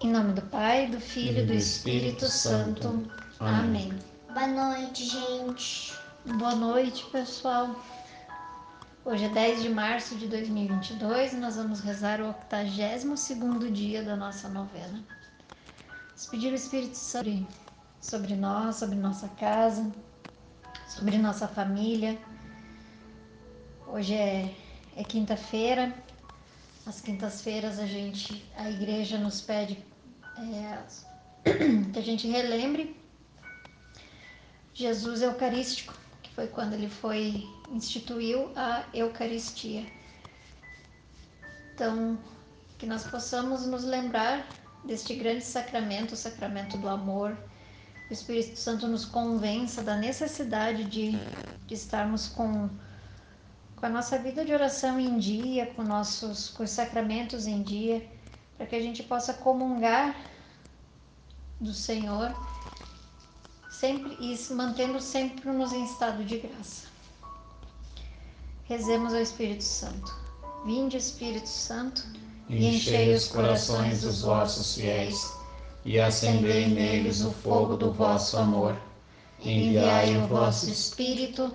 Em nome do Pai, do Filho e do Espírito Santo. Amém. Boa noite, gente. Boa noite, pessoal. Hoje é 10 de março de 2022 e nós vamos rezar o 82 dia da nossa novena. Vamos pedir o Espírito Santo sobre nós, sobre nossa casa, sobre nossa família. Hoje é, é quinta-feira. Às quintas-feiras a gente, a igreja nos pede é, que a gente relembre Jesus Eucarístico, que foi quando ele foi instituiu a Eucaristia. Então, que nós possamos nos lembrar deste grande sacramento, o sacramento do amor. O Espírito Santo nos convença da necessidade de, de estarmos com, com a nossa vida de oração em dia, com nossos com os sacramentos em dia, para que a gente possa comungar do Senhor, sempre e mantendo sempre nos em estado de graça. Rezemos ao Espírito Santo. Vinde, Espírito Santo, e enchei os corações dos vossos fiéis, e acendei neles o fogo do vosso amor. Enviai o vosso Espírito,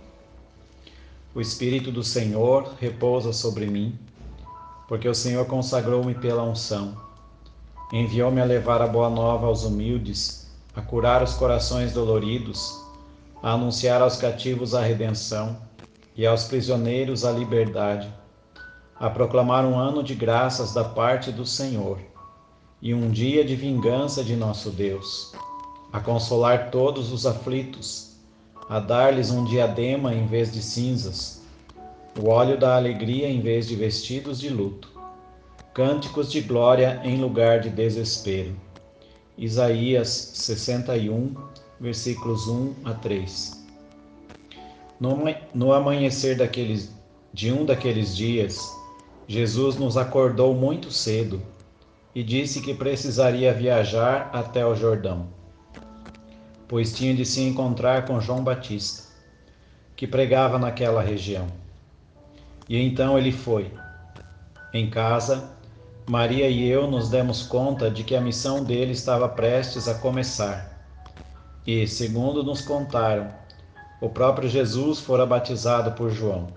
O Espírito do Senhor repousa sobre mim, porque o Senhor consagrou-me pela unção. Enviou-me a levar a boa nova aos humildes, a curar os corações doloridos, a anunciar aos cativos a redenção e aos prisioneiros a liberdade, a proclamar um ano de graças da parte do Senhor e um dia de vingança de nosso Deus, a consolar todos os aflitos, a dar-lhes um diadema em vez de cinzas, o óleo da alegria em vez de vestidos de luto Cânticos de glória em lugar de desespero. Isaías 61, versículos 1 a 3. No, amanhecer daqueles, de um daqueles dias, Jesus nos acordou muito cedo e disse que precisaria viajar até o Jordão, pois tinha de se encontrar com João Batista, que pregava naquela região. E então ele foi. Em casa, Maria e eu nos demos conta de que a missão dele estava prestes a começar. E, segundo nos contaram, o próprio Jesus fora batizado por João.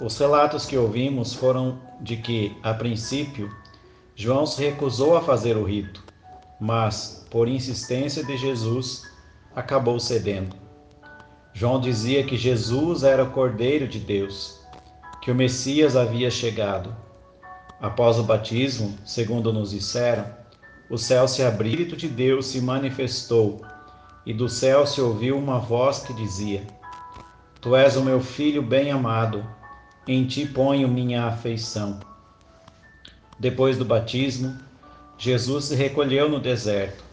Os relatos que ouvimos foram de que, a princípio, João se recusou a fazer o rito, mas, por insistência de Jesus, acabou cedendo. João dizia que Jesus era o Cordeiro de Deus, que o Messias havia chegado Após o batismo, segundo nos disseram, o céu se abriu, o Espírito de Deus se manifestou, e do céu se ouviu uma voz que dizia: Tu és o meu filho bem-amado, em ti ponho minha afeição. Depois do batismo, Jesus se recolheu no deserto.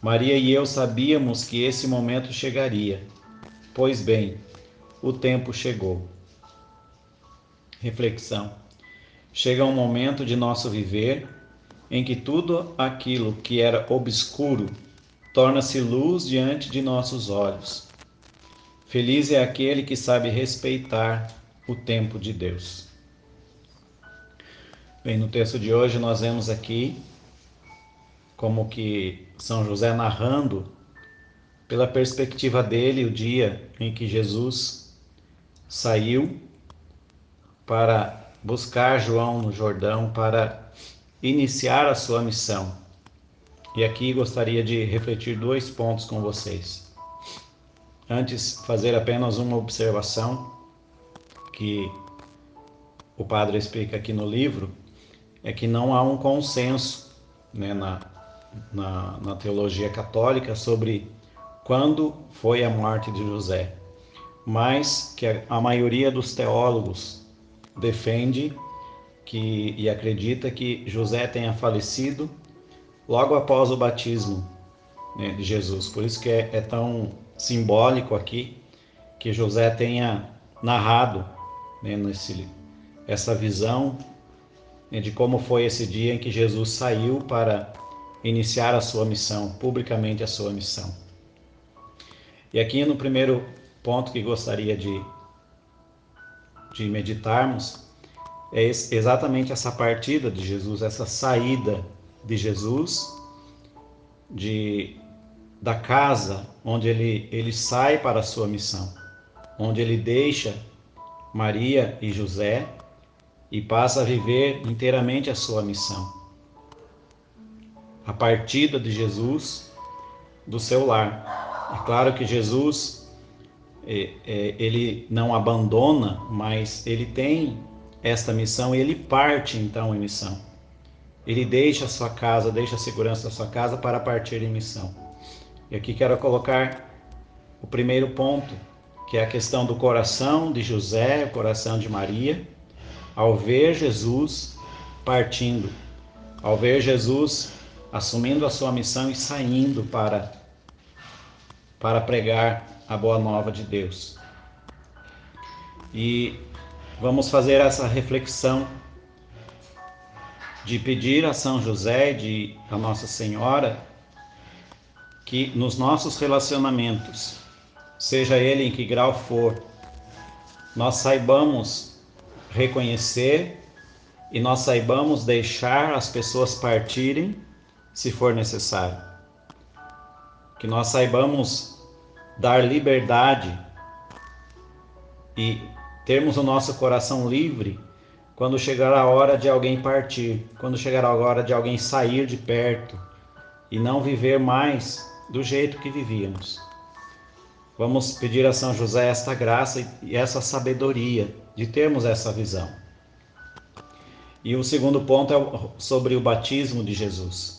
Maria e eu sabíamos que esse momento chegaria. Pois bem, o tempo chegou. Reflexão. Chega um momento de nosso viver em que tudo aquilo que era obscuro torna-se luz diante de nossos olhos. Feliz é aquele que sabe respeitar o tempo de Deus. Bem, no texto de hoje nós vemos aqui como que São José narrando pela perspectiva dele o dia em que Jesus saiu para buscar João no Jordão para iniciar a sua missão. E aqui gostaria de refletir dois pontos com vocês. Antes, fazer apenas uma observação que o padre explica aqui no livro, é que não há um consenso né, na, na, na teologia católica sobre quando foi a morte de José, mas que a, a maioria dos teólogos defende que e acredita que José tenha falecido logo após o batismo né, de Jesus. Por isso que é, é tão simbólico aqui que José tenha narrado né, nesse, essa visão né, de como foi esse dia em que Jesus saiu para iniciar a sua missão, publicamente a sua missão. E aqui no primeiro ponto que gostaria de, de meditarmos é exatamente essa partida de Jesus, essa saída de Jesus de da casa onde ele, ele sai para a sua missão, onde ele deixa Maria e José e passa a viver inteiramente a sua missão. A partida de Jesus do seu lar. É claro que Jesus é, é, ele não abandona, mas ele tem esta missão e ele parte então em missão. Ele deixa a sua casa, deixa a segurança da sua casa para partir em missão. E aqui quero colocar o primeiro ponto, que é a questão do coração de José, o coração de Maria, ao ver Jesus partindo, ao ver Jesus assumindo a sua missão e saindo para para pregar a boa nova de Deus. E vamos fazer essa reflexão de pedir a São José, de a Nossa Senhora, que nos nossos relacionamentos, seja ele em que grau for, nós saibamos reconhecer e nós saibamos deixar as pessoas partirem se for necessário. Que nós saibamos dar liberdade e termos o nosso coração livre quando chegar a hora de alguém partir, quando chegar a hora de alguém sair de perto e não viver mais do jeito que vivíamos. Vamos pedir a São José esta graça e essa sabedoria de termos essa visão. E o segundo ponto é sobre o batismo de Jesus.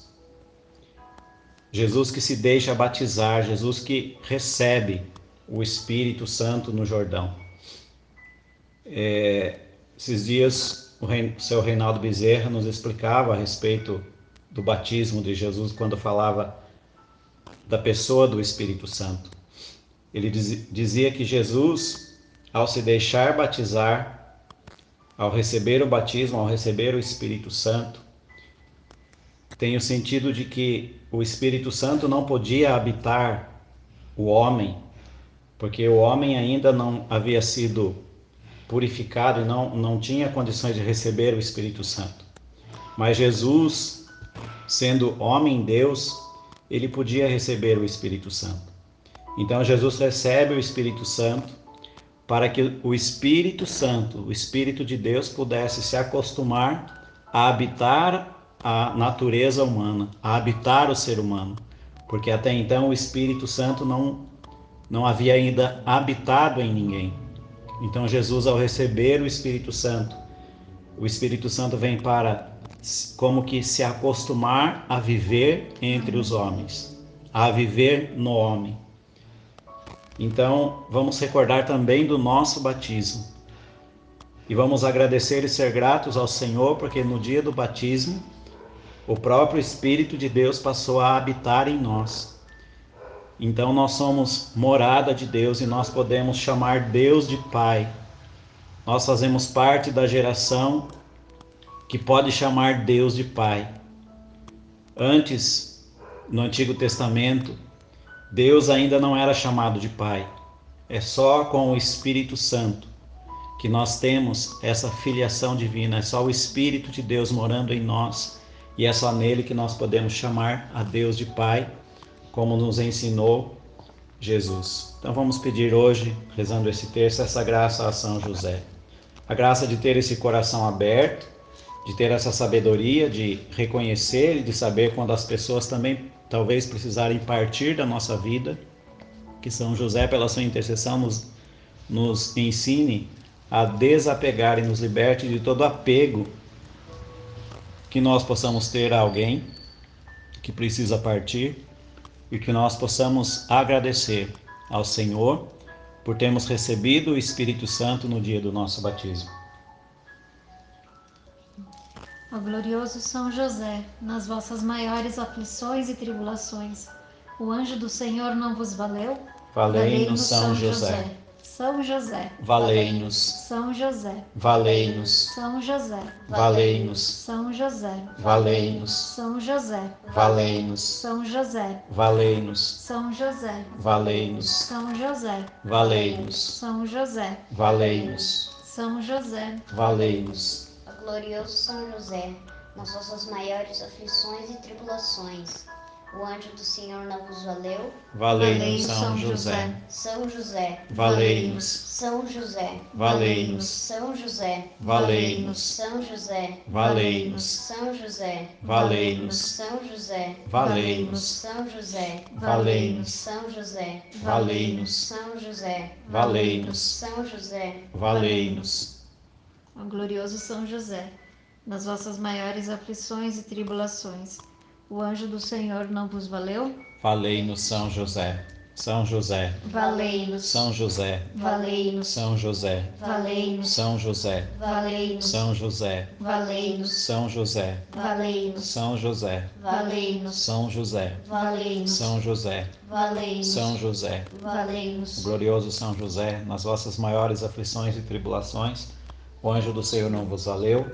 Jesus que se deixa batizar, Jesus que recebe o Espírito Santo no Jordão. É, esses dias o, o seu Reinaldo Bezerra nos explicava a respeito do batismo de Jesus quando falava da pessoa do Espírito Santo. Ele dizia que Jesus, ao se deixar batizar, ao receber o batismo, ao receber o Espírito Santo, tem o sentido de que o Espírito Santo não podia habitar o homem, porque o homem ainda não havia sido purificado e não, não tinha condições de receber o Espírito Santo. Mas Jesus, sendo homem Deus, ele podia receber o Espírito Santo. Então Jesus recebe o Espírito Santo para que o Espírito Santo, o Espírito de Deus, pudesse se acostumar a habitar a natureza humana, a habitar o ser humano, porque até então o Espírito Santo não não havia ainda habitado em ninguém. Então Jesus ao receber o Espírito Santo, o Espírito Santo vem para como que se acostumar a viver entre os homens, a viver no homem. Então, vamos recordar também do nosso batismo. E vamos agradecer e ser gratos ao Senhor, porque no dia do batismo, o próprio Espírito de Deus passou a habitar em nós. Então, nós somos morada de Deus e nós podemos chamar Deus de Pai. Nós fazemos parte da geração que pode chamar Deus de Pai. Antes, no Antigo Testamento, Deus ainda não era chamado de Pai. É só com o Espírito Santo que nós temos essa filiação divina, é só o Espírito de Deus morando em nós e é só nele que nós podemos chamar a Deus de Pai, como nos ensinou Jesus. Então vamos pedir hoje, rezando esse texto, essa graça a São José. A graça de ter esse coração aberto de ter essa sabedoria, de reconhecer e de saber quando as pessoas também talvez precisarem partir da nossa vida, que São José, pela sua intercessão, nos, nos ensine a desapegar e nos liberte de todo apego que nós possamos ter alguém que precisa partir e que nós possamos agradecer ao Senhor por termos recebido o Espírito Santo no dia do nosso batismo. Ó glorioso São José, nas vossas maiores aflições e tribulações, O anjo do Senhor não vos valeu? Valei-nos São José. São José. Valei-nos. São José. Valei-nos. São José. Valei-nos. São José. Valei-nos. São José. Valei-nos. São José. Valei-nos. São José. Valei-nos. São José. Valei-nos. São José. Valei-nos. São José. Valei-nos. Glorioso São José, nas vossas maiores aflições e tribulações, o anjo do Senhor não vos valeu? Valei-nos São José. São José, Valei-nos. São José, Valei-nos. São José, Valei-nos. São José, Valei-nos. São José, Valei-nos. São José, Valei-nos. São José, Valei-nos. São José, Valei-nos. São José, Valei-nos. São José, Valei-nos. Ó glorioso São José, nas vossas maiores aflições e tribulações, o anjo do Senhor não vos valeu? Valei-nos São José. São José. Valei-nos. São José. Valei-nos. São José. Valei-nos. São José. Valei-nos. São José. Valei-nos. São José. Valei-nos. São José. Valei-nos. São José. Valei-nos. São José. Valei-nos. São José. Valei-nos. Glorioso São José, nas vossas maiores aflições e tribulações, o anjo do Senhor não vos valeu.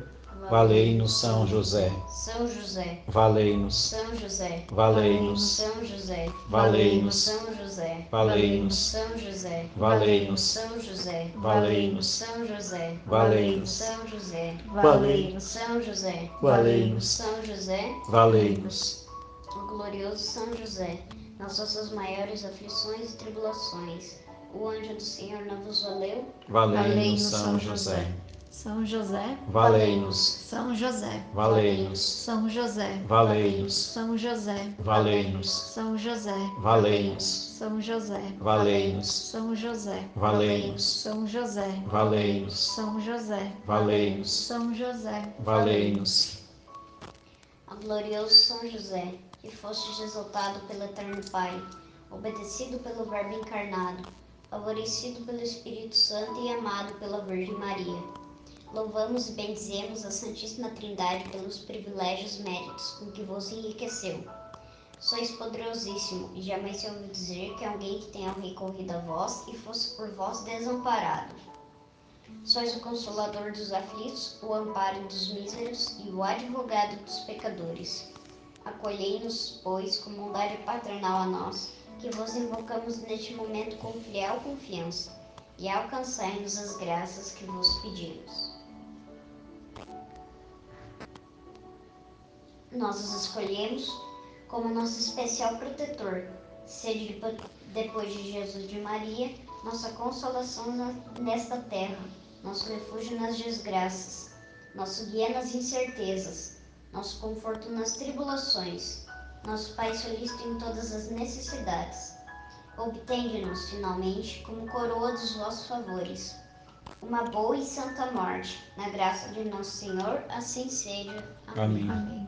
Valei-nos São José. São José, Valei-nos. São José, Valei-nos. São José, Valei-nos. São José, Valei-nos. São José, Valei-nos. São José, Valei-nos. São José, Valei-nos. São José, Valei-nos. São José, Valei-nos. São José, Valei-nos. o glorioso São José, nas vossas maiores aflições e tribulações, o anjo do Senhor não vos valeu? Valei-nos São José. São José. Valei-nos. São José. Valei-nos. São José. Valei-nos. São José. Valei-nos. São José. Valei-nos. São José. Valei-nos. São José. Valei-nos. São José. Valei-nos. São José. Valei-nos. São José. Valei-nos. Glorioso São José, que fostes exaltado pelo Eterno Pai, obedecido pelo Verbo encarnado, favorecido pelo Espírito Santo e amado pela Virgem Maria. Louvamos e bendizemos a Santíssima Trindade pelos privilégios méritos com que vos enriqueceu. Sois poderosíssimo, e jamais se ouviu dizer que alguém que tenha recorrido a vós e fosse por vós desamparado. Sois o consolador dos aflitos, o amparo dos míseros e o advogado dos pecadores. Acolhei-nos, pois, com bondade paternal a nós, que vos invocamos neste momento com fiel confiança, e alcançai-nos as graças que vos pedimos. Nós os escolhemos como nosso especial protetor, sede depo- depois de Jesus de Maria, nossa consolação na- nesta terra, nosso refúgio nas desgraças, nosso guia nas incertezas, nosso conforto nas tribulações, nosso Pai solícito em todas as necessidades. Obtende-nos, finalmente, como coroa dos vossos favores, uma boa e santa morte, na graça de nosso Senhor, assim seja. Amém. Amém.